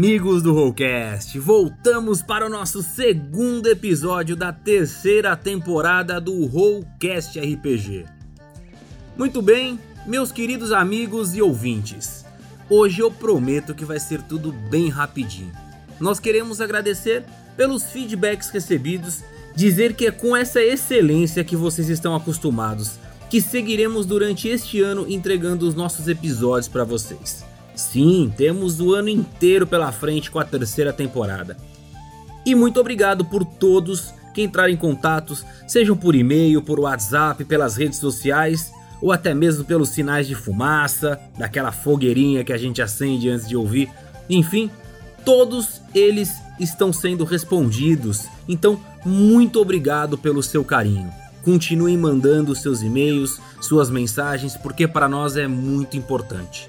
Amigos do Rollcast, voltamos para o nosso segundo episódio da terceira temporada do Rollcast RPG. Muito bem, meus queridos amigos e ouvintes, hoje eu prometo que vai ser tudo bem rapidinho. Nós queremos agradecer pelos feedbacks recebidos, dizer que é com essa excelência que vocês estão acostumados que seguiremos durante este ano entregando os nossos episódios para vocês. Sim, temos o ano inteiro pela frente com a terceira temporada. E muito obrigado por todos que entraram em contatos, sejam por e-mail, por WhatsApp, pelas redes sociais ou até mesmo pelos sinais de fumaça, daquela fogueirinha que a gente acende antes de ouvir. Enfim, todos eles estão sendo respondidos. Então, muito obrigado pelo seu carinho. Continuem mandando seus e-mails, suas mensagens, porque para nós é muito importante.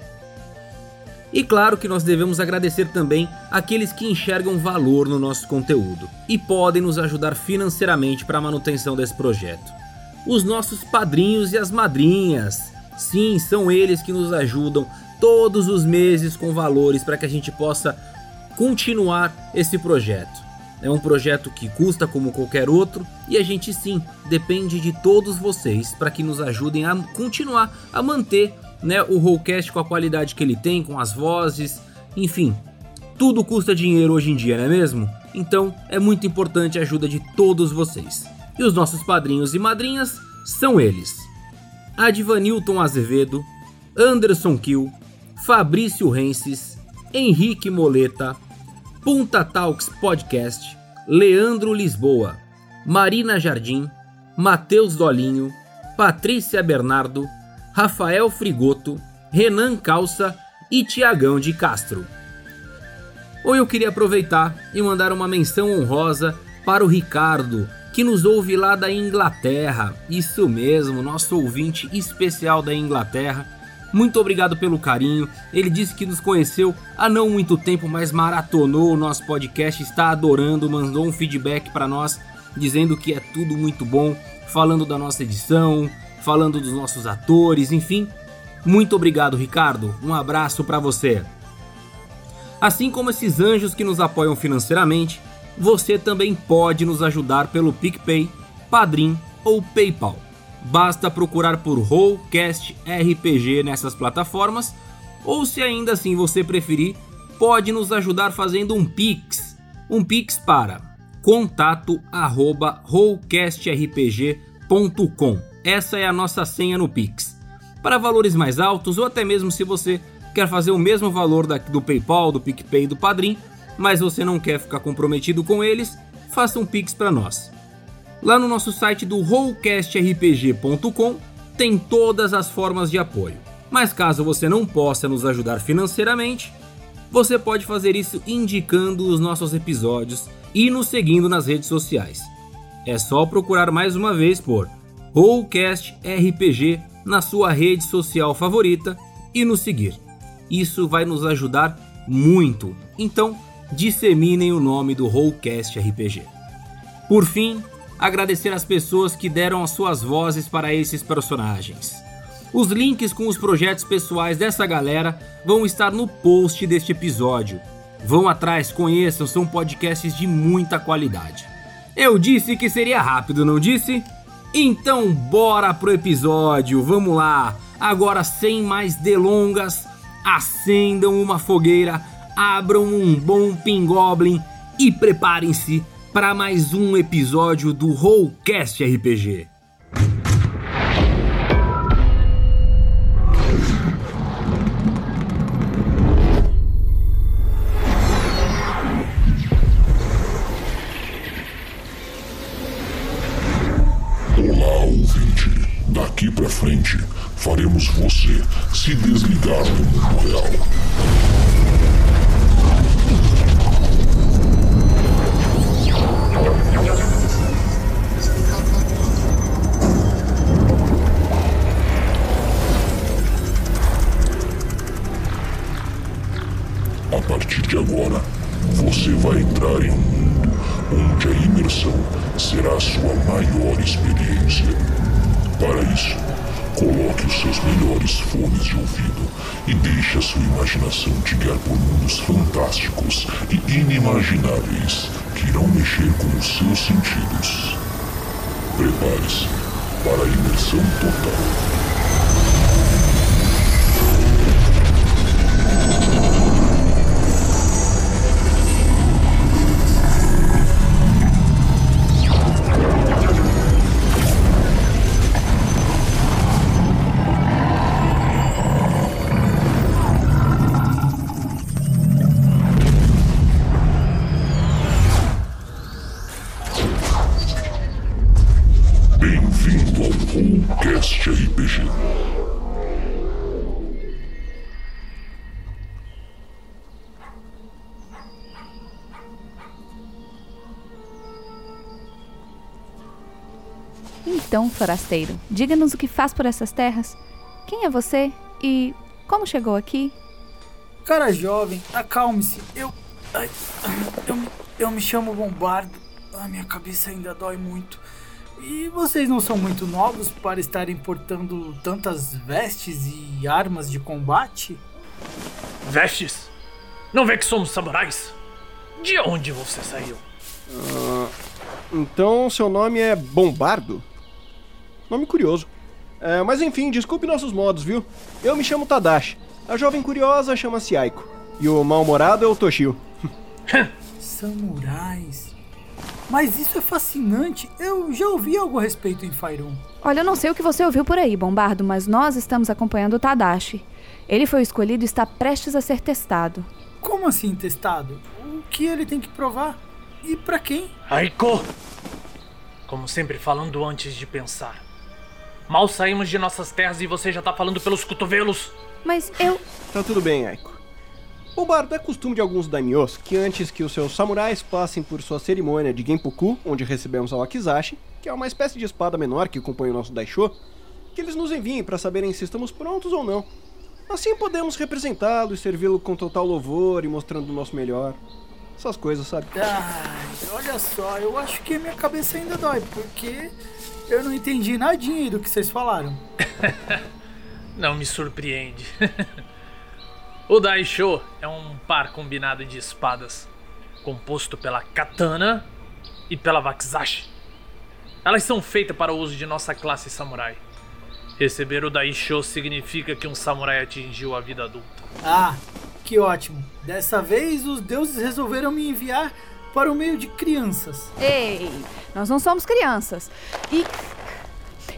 E claro que nós devemos agradecer também aqueles que enxergam valor no nosso conteúdo e podem nos ajudar financeiramente para a manutenção desse projeto. Os nossos padrinhos e as madrinhas. Sim, são eles que nos ajudam todos os meses com valores para que a gente possa continuar esse projeto. É um projeto que custa como qualquer outro e a gente sim depende de todos vocês para que nos ajudem a continuar a manter né, o Rollcast com a qualidade que ele tem, com as vozes, enfim, tudo custa dinheiro hoje em dia, não é mesmo? Então é muito importante a ajuda de todos vocês. E os nossos padrinhos e madrinhas são eles: Advanilton Azevedo, Anderson Kill, Fabrício Renses, Henrique Moleta, Punta Talks Podcast, Leandro Lisboa, Marina Jardim, Matheus Dolinho, Patrícia Bernardo, Rafael Frigoto, Renan Calça e Tiagão de Castro. Ou eu queria aproveitar e mandar uma menção honrosa para o Ricardo, que nos ouve lá da Inglaterra. Isso mesmo, nosso ouvinte especial da Inglaterra. Muito obrigado pelo carinho. Ele disse que nos conheceu há não muito tempo, mas maratonou o nosso podcast, está adorando, mandou um feedback para nós dizendo que é tudo muito bom, falando da nossa edição, falando dos nossos atores, enfim. Muito obrigado, Ricardo. Um abraço para você. Assim como esses anjos que nos apoiam financeiramente, você também pode nos ajudar pelo PicPay, Padrim ou PayPal. Basta procurar por Rollcast RPG nessas plataformas, ou se ainda assim você preferir, pode nos ajudar fazendo um Pix. Um Pix para contato@rollcastrpg.com. Essa é a nossa senha no Pix. Para valores mais altos ou até mesmo se você quer fazer o mesmo valor do PayPal, do PicPay e do Padrim, mas você não quer ficar comprometido com eles, faça um Pix para nós. Lá no nosso site do rollcastrpg.com tem todas as formas de apoio. Mas caso você não possa nos ajudar financeiramente, você pode fazer isso indicando os nossos episódios e nos seguindo nas redes sociais. É só procurar mais uma vez por Rollcast RPG na sua rede social favorita e nos seguir. Isso vai nos ajudar muito. Então, disseminem o nome do Rollcast RPG. Por fim, agradecer às pessoas que deram as suas vozes para esses personagens. Os links com os projetos pessoais dessa galera vão estar no post deste episódio. Vão atrás, conheçam, são podcasts de muita qualidade. Eu disse que seria rápido, não disse? Então bora pro episódio, vamos lá! Agora sem mais delongas, acendam uma fogueira, abram um bom pingoblin e preparem-se para mais um episódio do Rollcast RPG. Então, forasteiro, diga-nos o que faz por essas terras. Quem é você e como chegou aqui? Cara jovem, acalme-se. Eu. ai, eu, me- eu me chamo Bombardo. A minha cabeça ainda dói muito. E vocês não são muito novos para estarem portando tantas vestes e armas de combate? Vestes? Não vê que somos samurais? De onde você saiu? Então seu nome é Bombardo? Nome curioso. É, mas enfim, desculpe nossos modos, viu? Eu me chamo Tadashi. A jovem curiosa chama-se Aiko. E o mal-humorado é o Toshio. Samurais. Mas isso é fascinante. Eu já ouvi algo a respeito em Faerun. Olha, eu não sei o que você ouviu por aí, Bombardo, mas nós estamos acompanhando o Tadashi. Ele foi escolhido e está prestes a ser testado. Como assim testado? O que ele tem que provar? E pra quem? Aiko! Como sempre falando antes de pensar. Mal saímos de nossas terras e você já tá falando pelos cotovelos. Mas eu. Tá tudo bem, Aiko. Bombardo é costume de alguns daimyos que antes que os seus samurais passem por sua cerimônia de Genpuku, onde recebemos a Wakizashi, que é uma espécie de espada menor que compõe o nosso Daisho, que eles nos enviem para saberem se estamos prontos ou não. Assim podemos representá-lo e servi-lo com total louvor e mostrando o nosso melhor. Essas coisas, sabe? Ai, olha só, eu acho que a minha cabeça ainda dói, porque eu não entendi nadinha do que vocês falaram. Não me surpreende. o Daisho é um par combinado de espadas, composto pela katana e pela wakizashi. Elas são feitas para o uso de nossa classe samurai. Receber o Daisho significa que um samurai atingiu a vida adulta. Ah, que ótimo. Dessa vez os deuses resolveram me enviar para o meio de crianças. Ei, nós não somos crianças. E.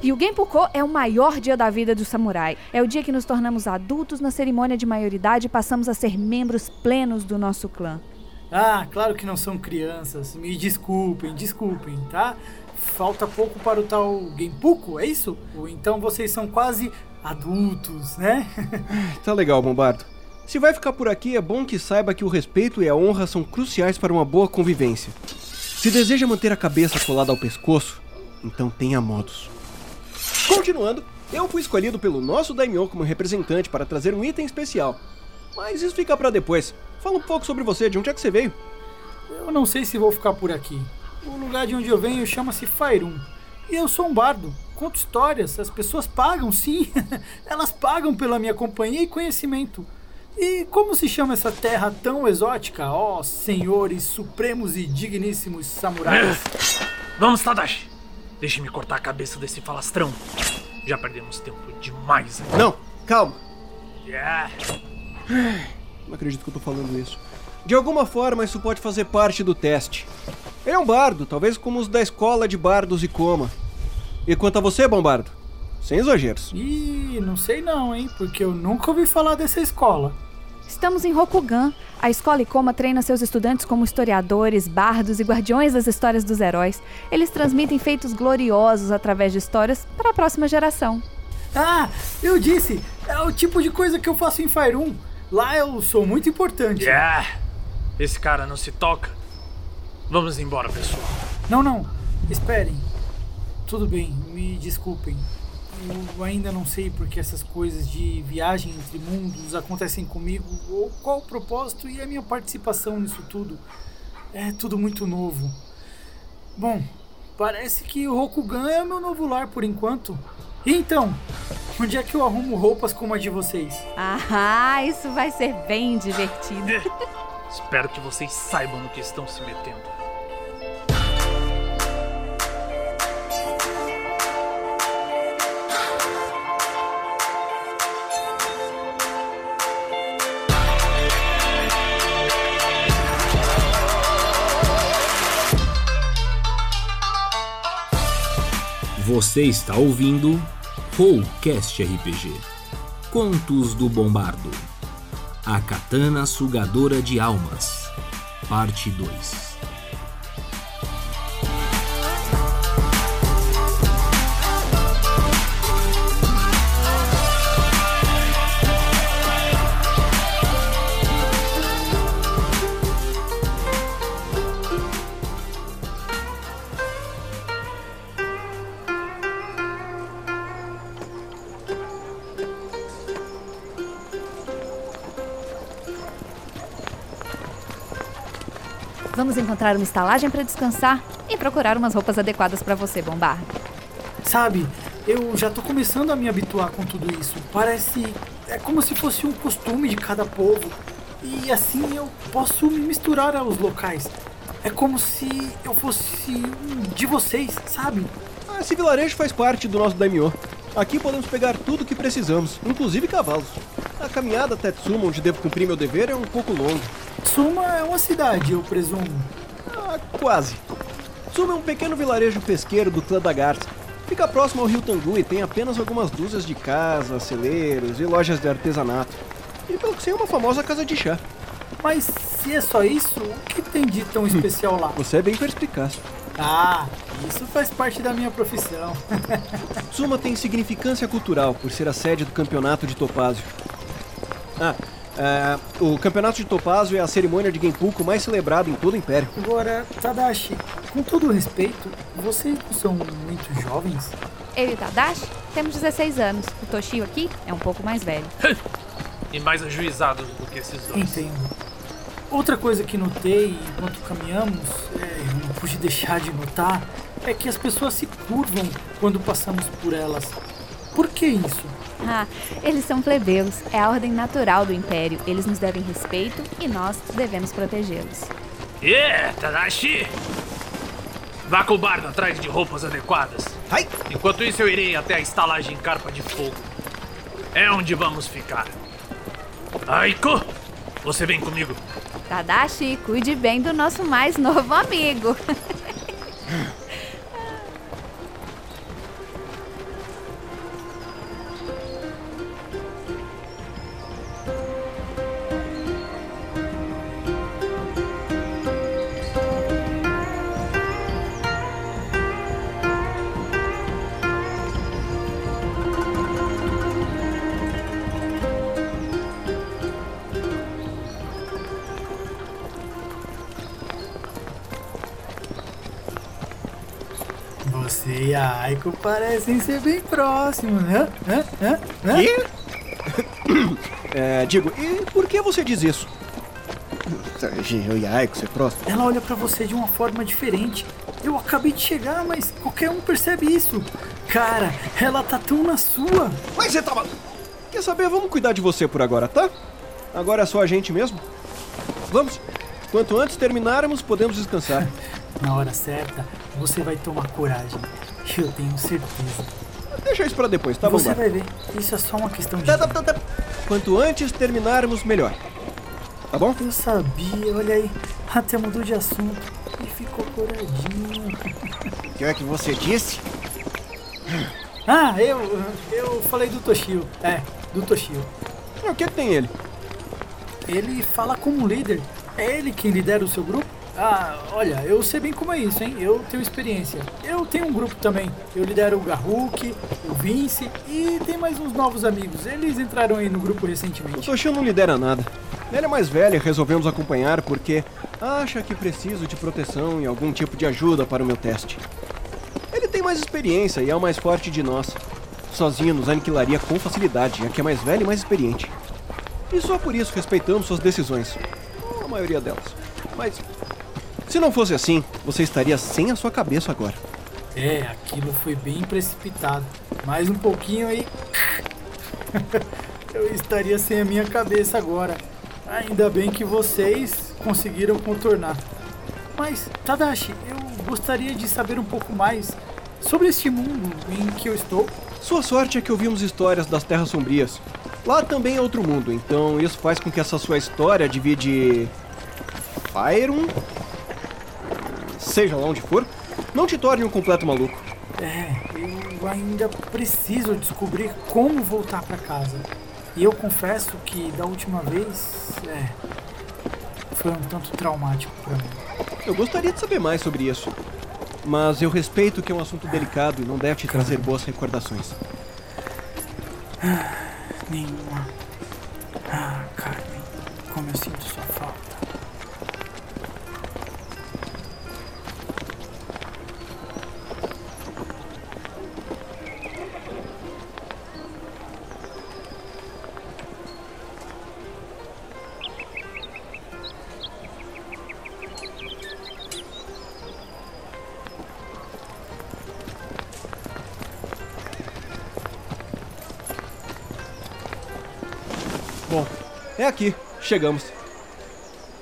E o Genpuko é o maior dia da vida do samurai. É o dia que nos tornamos adultos na cerimônia de maioridade e passamos a ser membros plenos do nosso clã. Ah, claro que não são crianças. Me desculpem, desculpem, tá? Falta pouco para o tal Genpuku, é isso? Ou então vocês são quase adultos, né? Tá legal, Bombardo. Se vai ficar por aqui, é bom que saiba que o respeito e a honra são cruciais para uma boa convivência. Se deseja manter a cabeça colada ao pescoço, então tenha modos. Continuando, eu fui escolhido pelo nosso Daimyo como representante para trazer um item especial. Mas isso fica para depois. Fala um pouco sobre você, de onde é que você veio? Eu não sei se vou ficar por aqui. O lugar de onde eu venho chama-se Faerun. E eu sou um bardo. Conto histórias. As pessoas pagam, sim. Elas pagam pela minha companhia e conhecimento. E como se chama essa terra tão exótica, ó senhores supremos e digníssimos samurais? Vamos, Tadashi! Deixe-me cortar a cabeça desse falastrão. Já perdemos tempo demais aqui. Não, calma. Yeah. Não acredito que eu tô falando isso. De alguma forma, isso pode fazer parte do teste. Ele é um bardo, talvez como os da escola de bardos e coma. E quanto a você, Bombardo? Sem exageros. Ih, não sei não, hein? Porque eu nunca ouvi falar dessa escola. Estamos em Rokugan. A escola Ikoma treina seus estudantes como historiadores, bardos e guardiões das histórias dos heróis. Eles transmitem feitos gloriosos através de histórias para a próxima geração. Ah, eu disse! É o tipo de coisa que eu faço em Faerun. Lá eu sou muito importante. Yeah. Esse cara não se toca. Vamos embora, pessoal. Não, não. Esperem. Tudo bem, me desculpem. Eu ainda não sei porque essas coisas de viagem entre mundos acontecem comigo, ou qual o propósito e a minha participação nisso tudo. É tudo muito novo. Bom, parece que o Rokugan é o meu novo lar por enquanto. E então, Onde é que eu arrumo roupas como a de vocês? Ah, isso vai ser bem divertido. Espero que vocês saibam no que estão se metendo. Você está ouvindo Rollcast RPG Contos do Bombardo A Katana Sugadora de Almas Parte 2 Vamos encontrar uma estalagem para descansar e procurar umas roupas adequadas para você, Bombardo. Sabe, eu já tô começando a me habituar com tudo isso. Parece. É como se fosse um costume de cada povo. E assim eu posso me misturar aos locais. É como se eu fosse um de vocês, sabe? Ah, Esse vilarejo faz parte do nosso daimyo. Aqui podemos pegar tudo o que precisamos, inclusive cavalos. A caminhada até Tsuma, onde devo cumprir meu dever, é um pouco longa. Suma é uma cidade, eu presumo. Ah, quase. Tsuma é um pequeno vilarejo pesqueiro do clã da Garça. Fica próximo ao rio Tangu e tem apenas algumas dúzias de casas, celeiros e lojas de artesanato. E pelo que sei, é uma famosa casa de chá. Mas se é só isso, o que tem de tão especial lá? Você é bem perspicaz. Ah, isso faz parte da minha profissão. Tsuma tem significância cultural por ser a sede do campeonato de Topázio. Ah, é, o campeonato de Topázio é a cerimônia de Genpuku mais celebrada em todo o Império. Agora, Tadashi, com todo respeito, vocês não são muito jovens? Eu e o Tadashi temos 16 anos. O Toshio aqui é um pouco mais velho. E mais ajuizados do que esses dois. Entendo. Outra coisa que notei enquanto caminhamos, é, eu não pude deixar de notar, é que as pessoas se curvam quando passamos por elas. Por que isso? Ah, eles são plebeus. É a ordem natural do Império. Eles nos devem respeito e nós devemos protegê-los. É, Tadashi! Vá com o bardo atrás de roupas adequadas. Ai! Enquanto isso, eu irei até a estalagem Carpa de Fogo. É onde vamos ficar. Aiko, você vem comigo. Tadashi, cuide bem do nosso mais novo amigo. Você e a Aiko parecem ser bem próximos, né? Hã? Hã? Hã? E? É, digo, e por que você diz isso? Eu e a Aiko ser próximo? Ela olha pra você de uma forma diferente. Eu acabei de chegar, mas qualquer um percebe isso. Cara, ela tá tão na sua. Mas você tava. Quer saber? Vamos cuidar de você por agora, tá? Agora é só a gente mesmo? Vamos. Quanto antes terminarmos, podemos descansar. Na hora certa, você vai tomar coragem. Eu tenho certeza. Deixa isso pra depois, tá bom? você vai ver. Isso é só uma questão de. Tá, tá, tá, tá. Quanto antes terminarmos, melhor. Tá bom? Eu sabia, olha aí. Até mudou de assunto e ficou coradinho. O que é que você disse? Ah, eu. Eu falei do Toshio. É, do Toshio. O que, que tem ele? Ele fala como líder. É ele quem lidera o seu grupo? Ah, olha, eu sei bem como é isso, hein? Eu tenho experiência. Eu tenho um grupo também. Eu lidero o Garruk, o Vince e tem mais uns novos amigos. Eles entraram aí no grupo O recentemente. Toshio não lidera nada. Ele é mais velho e resolvemos acompanhar porque acha que preciso de proteção e algum tipo de ajuda para o meu teste. Ele tem mais experiência e é o mais forte de nós. Sozinho nos aniquilaria com facilidade, já que é mais velho e mais experiente. E só por isso respeitamos suas decisões. A maioria delas. Mas se não fosse assim, você estaria sem a sua cabeça agora. É, aquilo foi bem precipitado. Mais um pouquinho aí. eu estaria sem a minha cabeça agora. Ainda bem que vocês conseguiram contornar. Mas, Tadashi, eu gostaria de saber um pouco mais sobre este mundo em que eu estou. Sua sorte é que ouvimos histórias das Terras Sombrias. Lá também é outro mundo, então isso faz com que essa sua história divide. Fyron? Seja lá onde for, não te torne um completo maluco. É, eu ainda preciso descobrir como voltar para casa. E eu confesso que da última vez, é, foi um tanto traumático para mim. Eu gostaria de saber mais sobre isso. Mas eu respeito que é um assunto delicado e não deve te trazer boas recordações. Nenhuma. Ah, Carmen, como eu sinto sua falta. É aqui. Chegamos.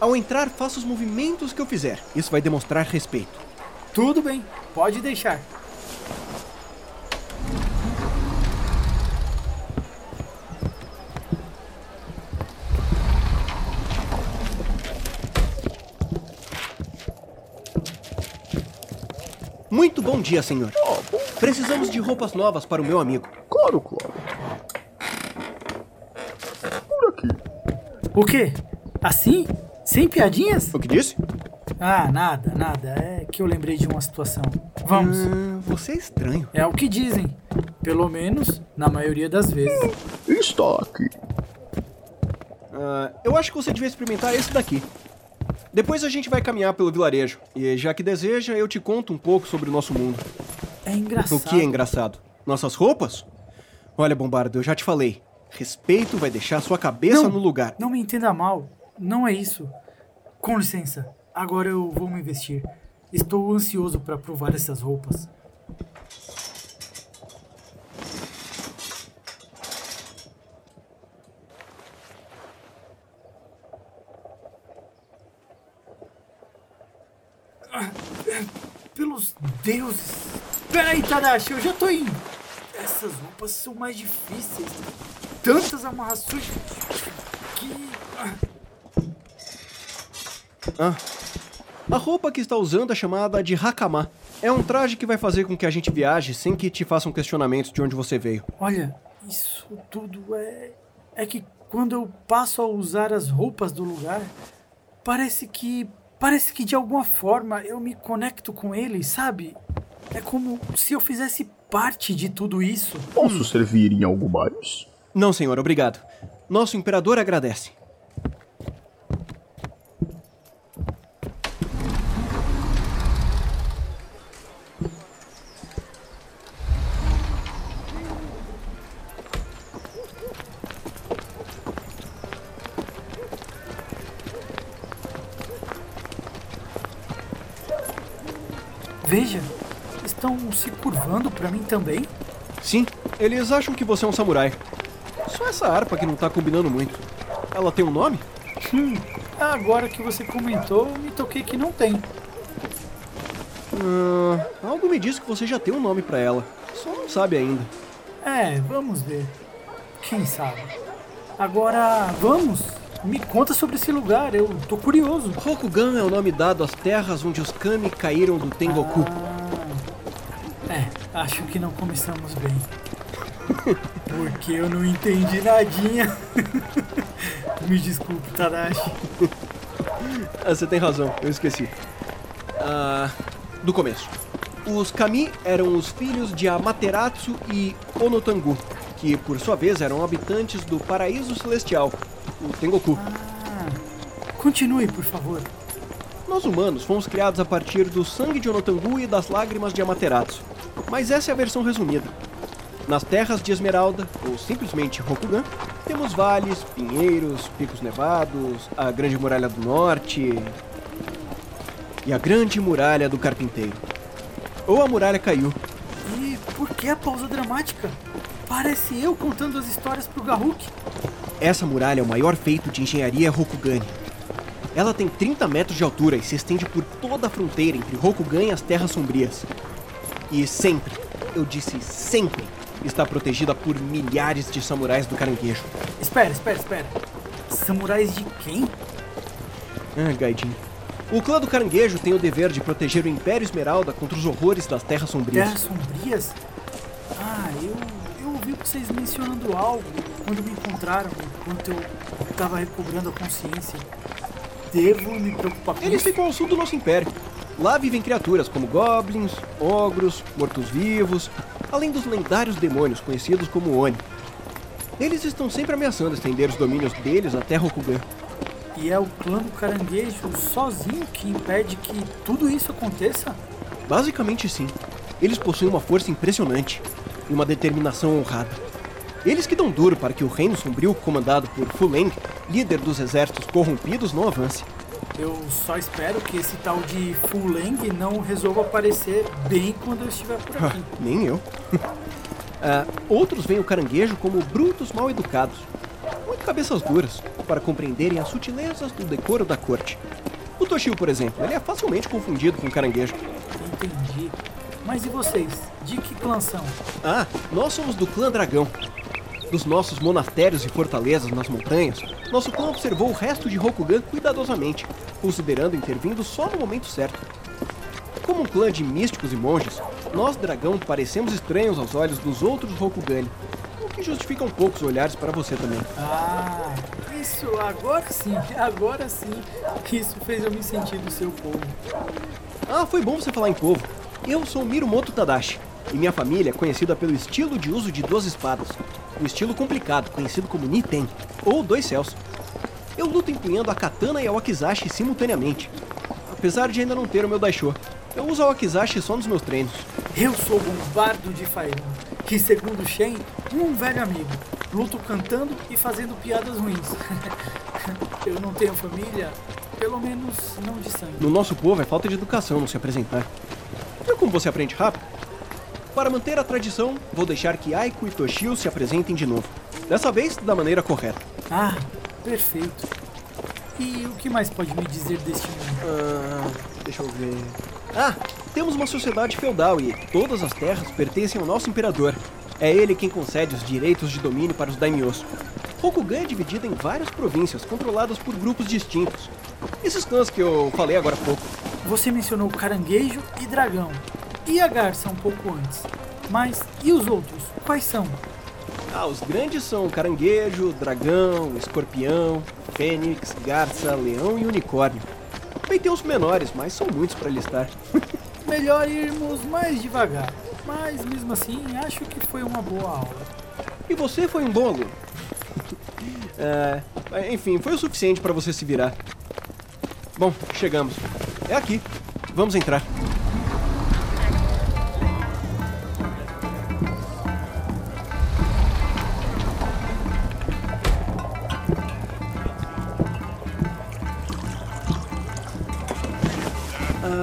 Ao entrar, faça os movimentos que eu fizer. Isso vai demonstrar respeito. Tudo bem, pode deixar. Muito bom dia, senhor. Precisamos de roupas novas para o meu amigo. Claro, claro. Por aqui. O quê? Assim? Sem piadinhas? O que disse? Ah, nada, nada. É que eu lembrei de uma situação. Vamos. Hum, você é estranho. É o que dizem. Pelo menos na maioria das vezes. Está aqui. Ah, eu acho que você devia experimentar esse daqui. Depois a gente vai caminhar pelo vilarejo. E já que deseja, eu te conto um pouco sobre o nosso mundo. É engraçado. O que é engraçado? Nossas roupas? Olha, Bombardo, eu já te falei. Respeito vai deixar sua cabeça Não. no lugar. Não me entenda mal. Não é isso. Com licença. Agora eu vou me vestir. Estou ansioso para provar essas roupas. Ah, Pelos deuses! Peraí, Tadashi, eu já tô indo! Essas roupas são mais difíceis. Tantas amarrações que. ah. A roupa que está usando é chamada de Hakama. É um traje que vai fazer com que a gente viaje sem que te façam questionamentos de onde você veio. Olha, isso tudo é. É que quando eu passo a usar as roupas do lugar, parece que. Parece que de alguma forma eu me conecto com ele, sabe? É como se eu fizesse parte de tudo isso. Posso servir em algo mais? Não, senhor, obrigado. Nosso imperador agradece. Veja, estão se curvando pra mim também? Sim, eles acham que você é um samurai. Só essa harpa que não tá combinando muito. Ela tem um nome? Hum, agora que você comentou, me toquei que não tem. Ah, algo me diz que você já tem um nome pra ela. Só não sabe ainda. É, vamos ver. Quem sabe? Agora, vamos! Me conta sobre esse lugar, eu tô curioso. Rokugan é o nome dado às terras onde os Kami caíram do Tengoku. É, acho que não começamos bem. Porque eu não entendi nadinha. Me desculpe, Tadashi. Ah, você tem razão, eu esqueci. Ah, do começo. Os Kami eram os filhos de Amaterasu e Onotangu, que por sua vez eram habitantes do Paraíso Celestial, o Tengoku. Ah, continue, por favor. Nós humanos fomos criados a partir do sangue de Onotangu e das lágrimas de Amaterasu. Mas essa é a versão resumida. Nas terras de Esmeralda, ou simplesmente Rokugan, temos vales, pinheiros, picos nevados, a Grande Muralha do Norte e a Grande Muralha do Carpinteiro. Ou a muralha caiu. E por que a pausa dramática? Parece eu contando as histórias pro Garruk. Essa muralha é o maior feito de engenharia Rokugani. Ela tem 30 metros de altura e se estende por toda a fronteira entre Rokugan e as Terras Sombrias. E sempre, eu disse sempre, está protegida por milhares de samurais do caranguejo. Espera, espera, espera. Samurais de quem? Ah, Gaidin. O clã do caranguejo tem o dever de proteger o Império Esmeralda contra os horrores das Terras Sombrias. Terras Sombrias? Ah, eu, eu ouvi vocês mencionando algo quando me encontraram, enquanto eu estava recobrando a consciência. Devo me preocupar com Eles ficam ao sul do nosso império. Lá vivem criaturas como goblins, ogros, mortos-vivos, além dos lendários demônios conhecidos como Oni. Eles estão sempre ameaçando estender os domínios deles até Rokugan. E é o clã do caranguejo sozinho que impede que tudo isso aconteça? Basicamente sim. Eles possuem uma força impressionante e uma determinação honrada. Eles que dão duro para que o Reino Sombrio, comandado por Fuleng, líder dos exércitos corrompidos, não avance. Eu só espero que esse tal de Fuleng não resolva aparecer bem quando eu estiver por Ah, aqui. nem eu. Ah, outros veem o caranguejo como brutos mal educados, muito cabeças duras, para compreenderem as sutilezas do decoro da corte. O Toshio, por exemplo, ele é facilmente confundido com o caranguejo. Entendi. Mas e vocês? De que clã são? Ah, nós somos do clã Dragão. Dos nossos monastérios e fortalezas nas montanhas, nosso clã observou o resto de Rokugan cuidadosamente, considerando intervindo só no momento certo. Como um clã de místicos e monges, nós, Dragão, parecemos estranhos aos olhos dos outros Rokugani, o que justifica um pouco os olhares para você também. Ah, isso agora sim, agora sim. Isso fez eu me sentir do seu povo. Ah, foi bom você falar em povo. Eu sou Mirumoto Tadashi, e minha família é conhecida pelo estilo de uso de duas espadas. O estilo complicado, conhecido como Niten, ou Dois Céus. Eu luto empunhando a katana e a wakizashi simultaneamente. Apesar de ainda não ter o meu daisho, eu uso a wakizashi só nos meus treinos. Eu sou Bombardo de Fairun, que segundo Shen, um velho amigo. Luto cantando e fazendo piadas ruins. eu não tenho família, pelo menos não de sangue. No nosso povo é falta de educação não se apresentar. Viu como você aprende rápido? Para manter a tradição, vou deixar que Aiko e Toshio se apresentem de novo. Dessa vez, da maneira correta. Ah, perfeito. E o que mais pode me dizer deste mundo? Ah, deixa eu ver. Ah, temos uma sociedade feudal e todas as terras pertencem ao nosso imperador. É ele quem concede os direitos de domínio para os daimyos. Rokugan é dividido em várias províncias, controladas por grupos distintos. Esses clãs que eu falei agora há pouco. Você mencionou caranguejo e dragão. E a garça um pouco antes. Mas e os outros? Quais são? Ah, os grandes são caranguejo, dragão, escorpião, fênix, garça, leão e unicórnio. Também tem os menores, mas são muitos para listar. Melhor irmos mais devagar. Mas mesmo assim, acho que foi uma boa aula. E você foi um bom aluno. É, enfim, foi o suficiente para você se virar. Bom, chegamos. É aqui. Vamos entrar.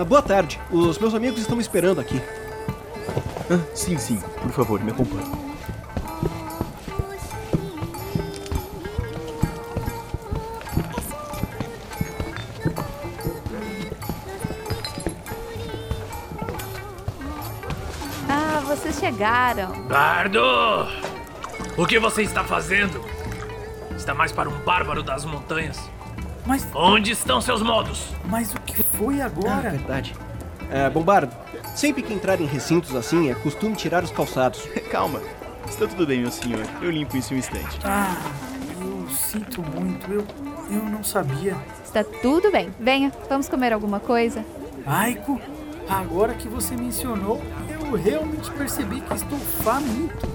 Boa tarde. Os meus amigos estão me esperando aqui. Ah, sim, sim. Por favor, me acompanhe. Ah, vocês chegaram. Bardo! O que você está fazendo? Está mais para um bárbaro das montanhas. Mas, Onde estão seus modos? mas o foi Ah, agora? verdade. É, Bombardo, sempre que entrar em recintos assim, é costume tirar os calçados. Calma. Está tudo bem, meu senhor. Eu limpo isso em um instante. Ah, eu sinto muito. Eu, eu não sabia. Está tudo bem. Venha, vamos comer alguma coisa? Aiko, agora que você mencionou, eu realmente percebi que estou faminto.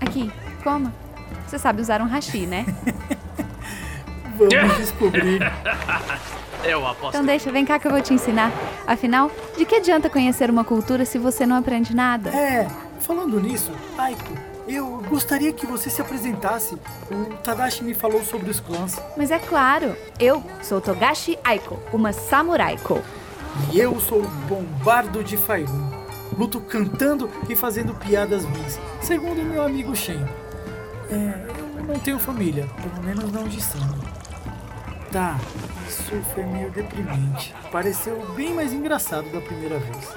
Aqui, coma. Você sabe usar um hashi, né? Vamos descobrir. Eu aposto. Então deixa, vem cá que eu vou te ensinar. Afinal, de que adianta conhecer uma cultura se você não aprende nada? É, falando nisso, Aiko, eu gostaria que você se apresentasse. O Tadashi me falou sobre os clãs. Mas é claro, eu sou Togashi Aiko, uma samuraiko. E eu sou o Bombardo de Fairun. Luto cantando e fazendo piadas ruins, segundo meu amigo Shen. É, eu não tenho família, pelo menos não de sangue. Tá, isso foi meio deprimente. Pareceu bem mais engraçado da primeira vez.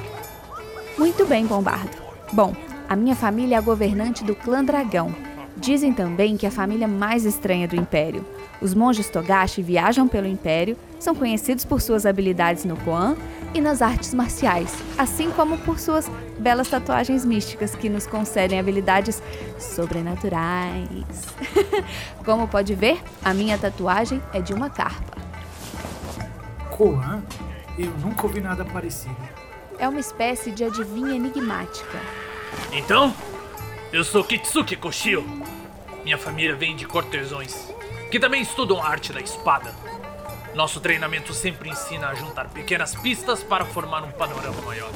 Muito bem, Bombardo. Bom, a minha família é a governante do clã Dragão. Dizem também que é a família mais estranha do Império. Os monges Togashi viajam pelo Império, são conhecidos por suas habilidades no Koan e nas artes marciais, assim como por suas belas tatuagens místicas que nos concedem habilidades sobrenaturais. como pode ver, a minha tatuagem é de uma carpa. Koan? Eu nunca ouvi nada parecido. É uma espécie de adivinha enigmática. Então, eu sou Kitsuki Koshio. Minha família vem de cortesões, que também estudam a arte da espada. Nosso treinamento sempre ensina a juntar pequenas pistas para formar um panorama maior,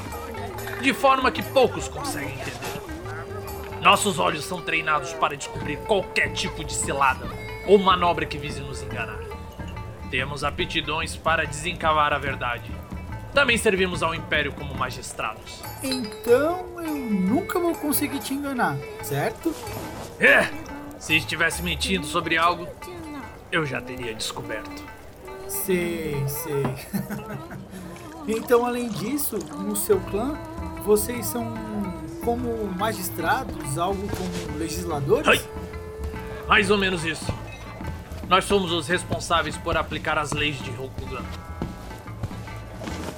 de forma que poucos conseguem entender. Nossos olhos são treinados para descobrir qualquer tipo de cilada ou manobra que vise nos enganar. Temos aptidões para desencavar a verdade. Também servimos ao Império como magistrados. Então eu nunca vou conseguir te enganar, certo? É! Se estivesse mentindo sobre algo, eu já teria descoberto. Sei, sei. então, além disso, no seu clã, vocês são como magistrados, algo como legisladores? Ai. Mais ou menos isso. Nós somos os responsáveis por aplicar as leis de Rokugan.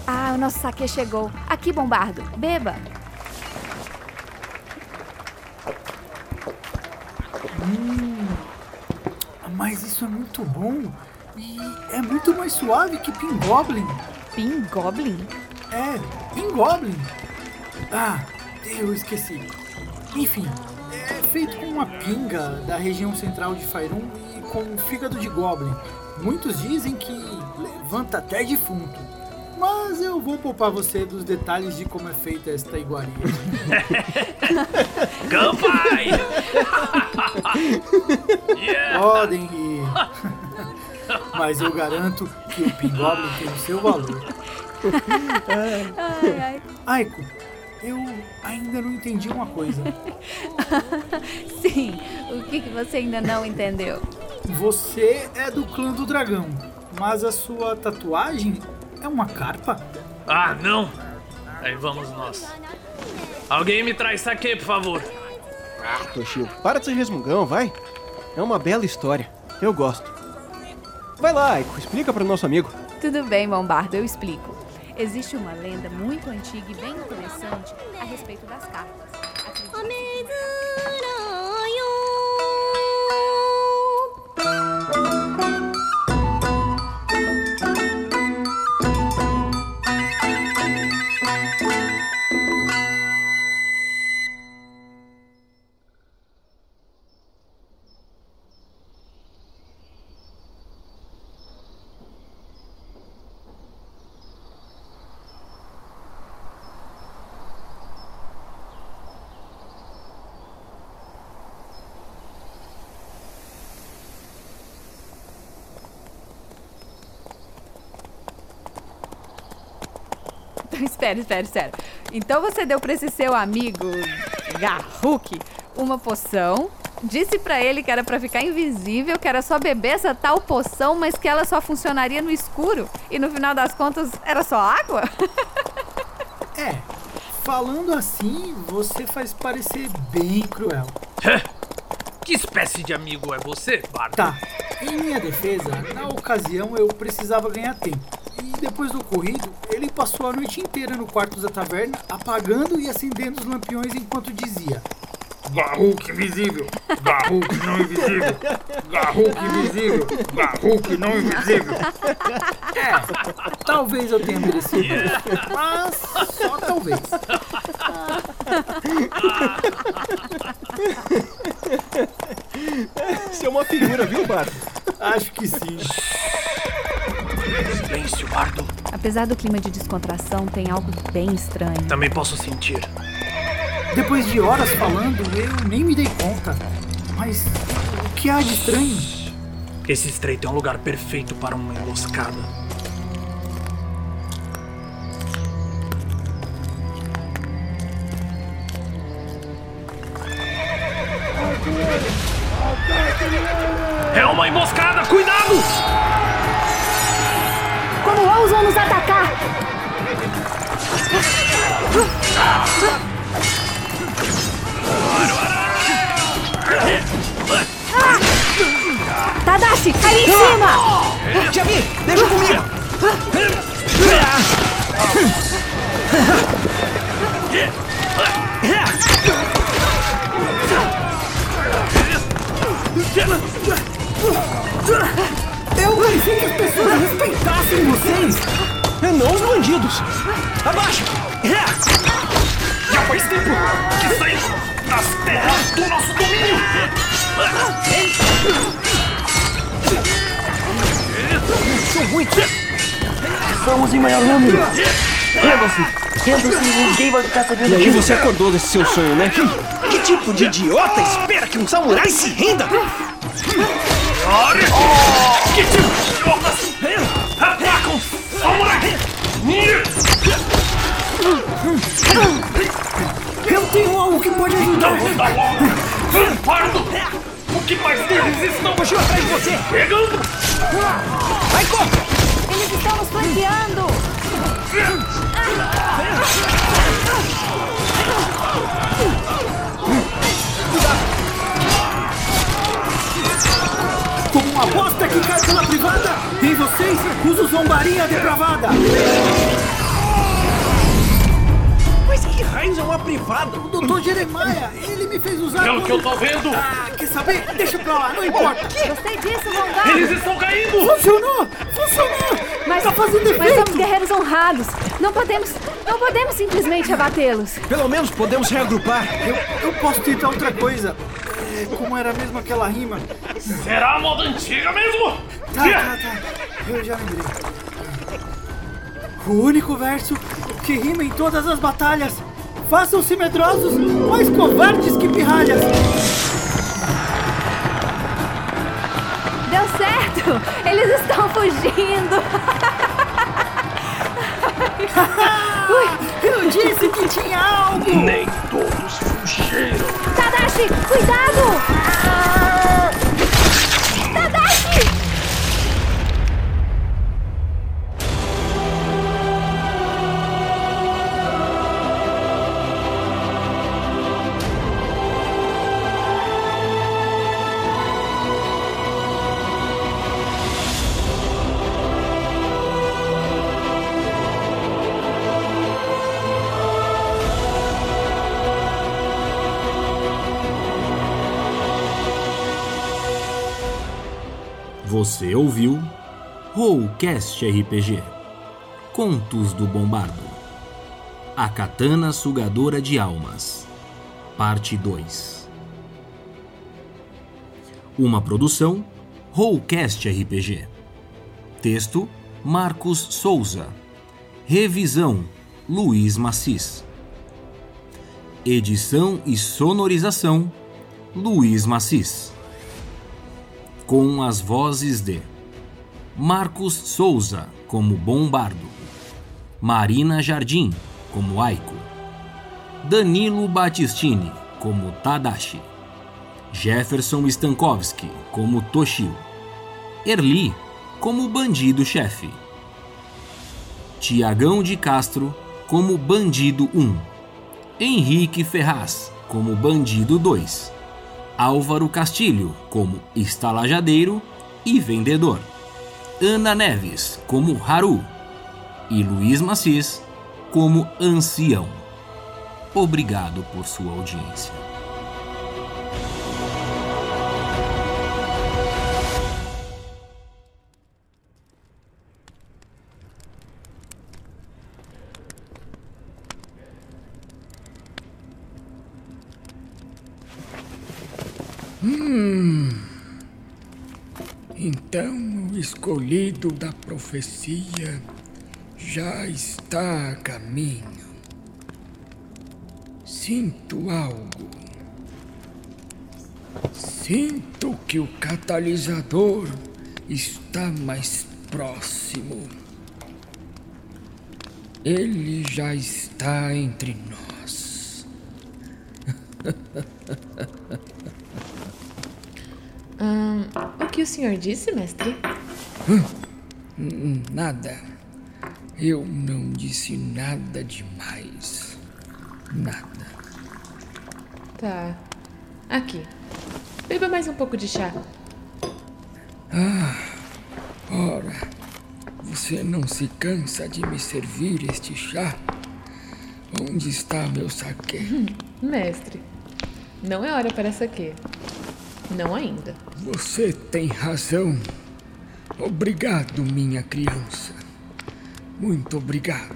Ah, o nosso saque chegou. Aqui, Bombardo. Beba. Mas isso é muito bom e é muito mais suave que Pin Goblin. Pin Goblin? É, Pin Goblin. Ah, eu esqueci. Enfim, é feito com uma pinga da região central de Faerun e com fígado de Goblin. Muitos dizem que levanta até defunto. Mas eu vou poupar você dos detalhes de como é feita esta iguaria. Campai! yeah! Podem rir. Mas eu garanto que o Pin Goblin tem o seu valor. Ai, ai. Aiko, eu ainda não entendi uma coisa. Sim, o que, que você ainda não entendeu? Você é do clã do dragão, mas a sua tatuagem é uma carpa? Ah, não! Aí vamos nós. Alguém me traz saque, por favor. Toshio, para de ser resmungão, vai. É uma bela história. Eu gosto. Vai lá, explica para o nosso amigo. Tudo bem, Bombardo, eu explico. Existe uma lenda muito antiga e bem interessante a respeito das cartas. Acredita- Espera, espera, espera. Então você deu pra esse seu amigo Garruk uma poção, disse pra ele que era pra ficar invisível, que era só beber essa tal poção, mas que ela só funcionaria no escuro e no final das contas era só água? É, falando assim, você faz parecer bem cruel. Que espécie de amigo é você, Bardo? Tá, em minha defesa, na ocasião eu precisava ganhar tempo. E depois do ocorrido, ele passou a noite inteira no quarto da taverna, apagando e acendendo os lampiões enquanto dizia: Garruk invisível! Garruk não invisível! Garruk invisível! Garruk não invisível! É, talvez eu tenha merecido, mas só talvez. Isso é uma figura, viu, Bardo? Acho que sim. Apesar do clima de descontração, tem algo bem estranho. Também posso sentir. Depois de horas falando, eu nem me dei conta. Mas o que há de estranho? Esse estreito é um lugar perfeito para uma emboscada. Ali em cima! Tiami, deixa comigo! Eu pensei que as pessoas respeitassem vocês! e Não os bandidos! Abaixo! Já faz tempo que saímos das terras do nosso domínio! São muitos! Somos em maior número. Rendam-se. Rendam-se e ninguém vai ficar sabendo E aí disso. você acordou desse seu sonho, né? Que tipo de idiota espera que um samurai se renda? Que tipo de idiotas atacam samurai! Eu tenho algo que pode ajudar. Logo! Pardo! O que mais deles estão atrás de você! pegando? Vai, corre! Eles estão nos flanqueando! Como uma bosta que cai pela privada, em vocês uso zombaria depravada. Que raios é uma privada? O Dr. Jeremiah, ele me fez usar... Pelo que eu tô vendo, Ah, quer saber? Deixa pra lá, não importa. Gostei disso, Vongar! eles estão caindo! Funcionou! Funcionou! Mas, tá fazendo mas efeito! somos guerreiros honrados! Não podemos, não podemos simplesmente abatê-los! Pelo menos podemos reagrupar. Eu, eu posso tentar outra coisa. É, como era mesmo aquela rima? Será a moda antiga mesmo? Tá, tá, tá. Eu já lembrei. O único verso que rima em todas as batalhas. Façam-se medrosos, mais covardes que pirralhas. Deu certo! Eles estão fugindo! Eu disse que tinha algo! Nem todos fugiram. Tadashi, cuidado! Tadashi! Você ouviu Rollcast RPG Contos do Bombardo. A Katana Sugadora de Almas Parte 2 Uma produção Rollcast RPG Texto Marcos Souza. Revisão Luiz Macis Edição e sonorização Luiz Macis com as vozes de Marcos Souza como Bombardo, Marina Jardim como Aiko, Danilo Battistini como Tadashi, Jefferson Stankowski como Toshio, Erli como Bandido-Chefe, Tiagão de Castro como Bandido 1, Henrique Ferraz como Bandido 2. Álvaro Castilho como estalajadeiro e vendedor, Ana Neves como Haru e Luiz Macis como ancião. Obrigado por sua audiência. Escolhido da profecia já está a caminho. Sinto algo. Sinto que o catalisador está mais próximo. Ele já está entre nós. Ahn, o que o senhor disse, mestre? Nada. Eu não disse nada demais. Nada. Tá. Aqui. Beba mais um pouco de chá. Ora, você não se cansa de me servir este chá? Onde está meu saque? Mestre, não é hora para saque. Não ainda. Você tem razão. Obrigado, minha criança. Muito obrigado.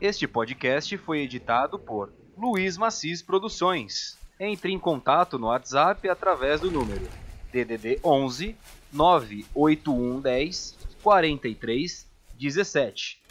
Este podcast foi editado por Luiz Macis Produções. Entre em contato no WhatsApp através do número DDD 11 98110 43 17